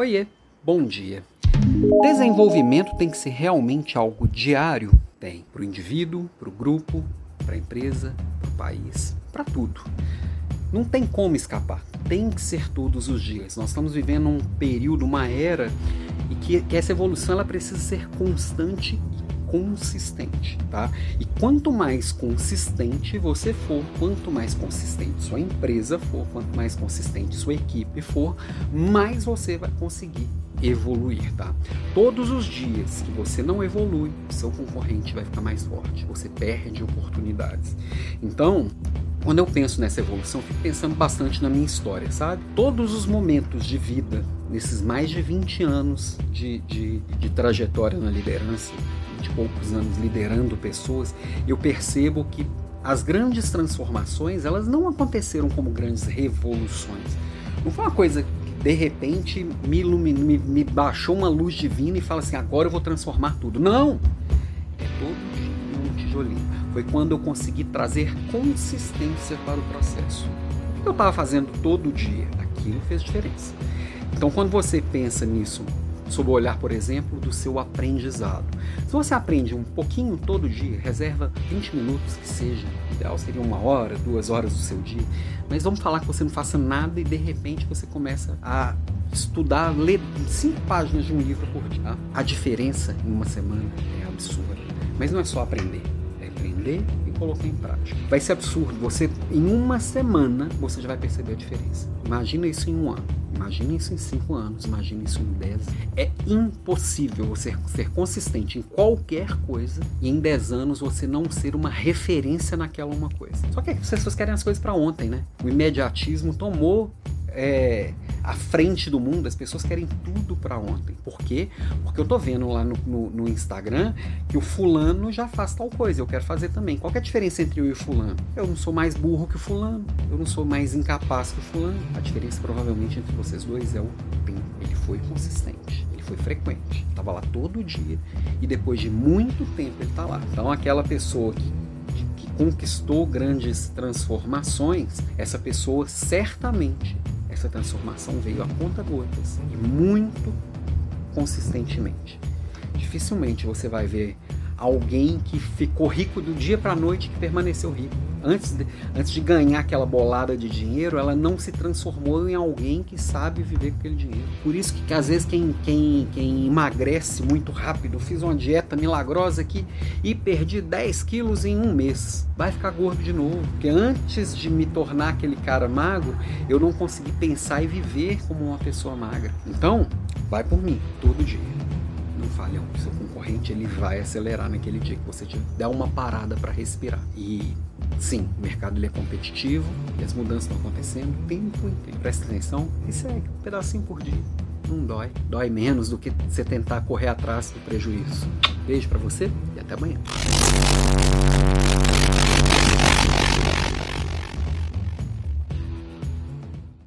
Oiê, bom dia. Desenvolvimento tem que ser realmente algo diário? Tem, para o indivíduo, para o grupo, para a empresa, para o país, para tudo. Não tem como escapar, tem que ser todos os dias. Nós estamos vivendo um período, uma era, e que, que essa evolução ela precisa ser constante e consistente, tá? E quanto mais consistente você for, quanto mais consistente sua empresa for, quanto mais consistente sua equipe for, mais você vai conseguir evoluir, tá? Todos os dias que você não evolui, seu concorrente vai ficar mais forte, você perde oportunidades. Então, quando eu penso nessa evolução, fico pensando bastante na minha história, sabe? Todos os momentos de vida, nesses mais de 20 anos de, de, de trajetória na liderança, de poucos anos liderando pessoas, eu percebo que as grandes transformações, elas não aconteceram como grandes revoluções. Não foi uma coisa de repente me, me, me baixou uma luz divina e fala assim: agora eu vou transformar tudo. Não! É todo um tijolinho. Foi quando eu consegui trazer consistência para o processo. O que eu estava fazendo todo dia? Aquilo fez diferença. Então, quando você pensa nisso, sob o olhar, por exemplo, do seu aprendizado. Se você aprende um pouquinho todo dia, reserva 20 minutos que seja, ideal seria uma hora, duas horas do seu dia, mas vamos falar que você não faça nada e de repente você começa a estudar, ler cinco páginas de um livro por dia. A diferença em uma semana é absurda. Mas não é só aprender, aprender e colocar em prática. Vai ser absurdo. Você, em uma semana, você já vai perceber a diferença. Imagina isso em um ano. Imagine isso em 5 anos, imagine isso em 10. É impossível você ser consistente em qualquer coisa e em 10 anos você não ser uma referência naquela uma coisa. Só que as pessoas querem as coisas para ontem, né? O imediatismo tomou é, à frente do mundo, as pessoas querem tudo para ontem. Por quê? Porque eu tô vendo lá no, no, no, Instagram que o fulano já faz tal coisa, eu quero fazer também. Qual é a diferença entre eu e o fulano? Eu não sou mais burro que o fulano, eu não sou mais incapaz que o fulano. A diferença provavelmente entre vocês dois é o tempo. Ele foi consistente, ele foi frequente, estava lá todo dia e depois de muito tempo ele está lá. Então aquela pessoa que que conquistou grandes transformações, essa pessoa certamente essa transformação veio a conta gotas e muito consistentemente. Dificilmente você vai ver alguém que ficou rico do dia para a noite que permaneceu rico. Antes de, antes de ganhar aquela bolada de dinheiro, ela não se transformou em alguém que sabe viver com aquele dinheiro. Por isso que, que às vezes quem, quem, quem emagrece muito rápido, fiz uma dieta milagrosa aqui e perdi 10 quilos em um mês, vai ficar gordo de novo. Porque antes de me tornar aquele cara magro, eu não consegui pensar e viver como uma pessoa magra. Então, vai por mim, todo dia O seu concorrente ele vai acelerar naquele dia que você der uma parada para respirar. E sim, o mercado ele é competitivo e as mudanças estão acontecendo tempo inteiro. Presta atenção e segue um pedacinho por dia. Não dói. Dói menos do que você tentar correr atrás do prejuízo. Beijo para você e até amanhã.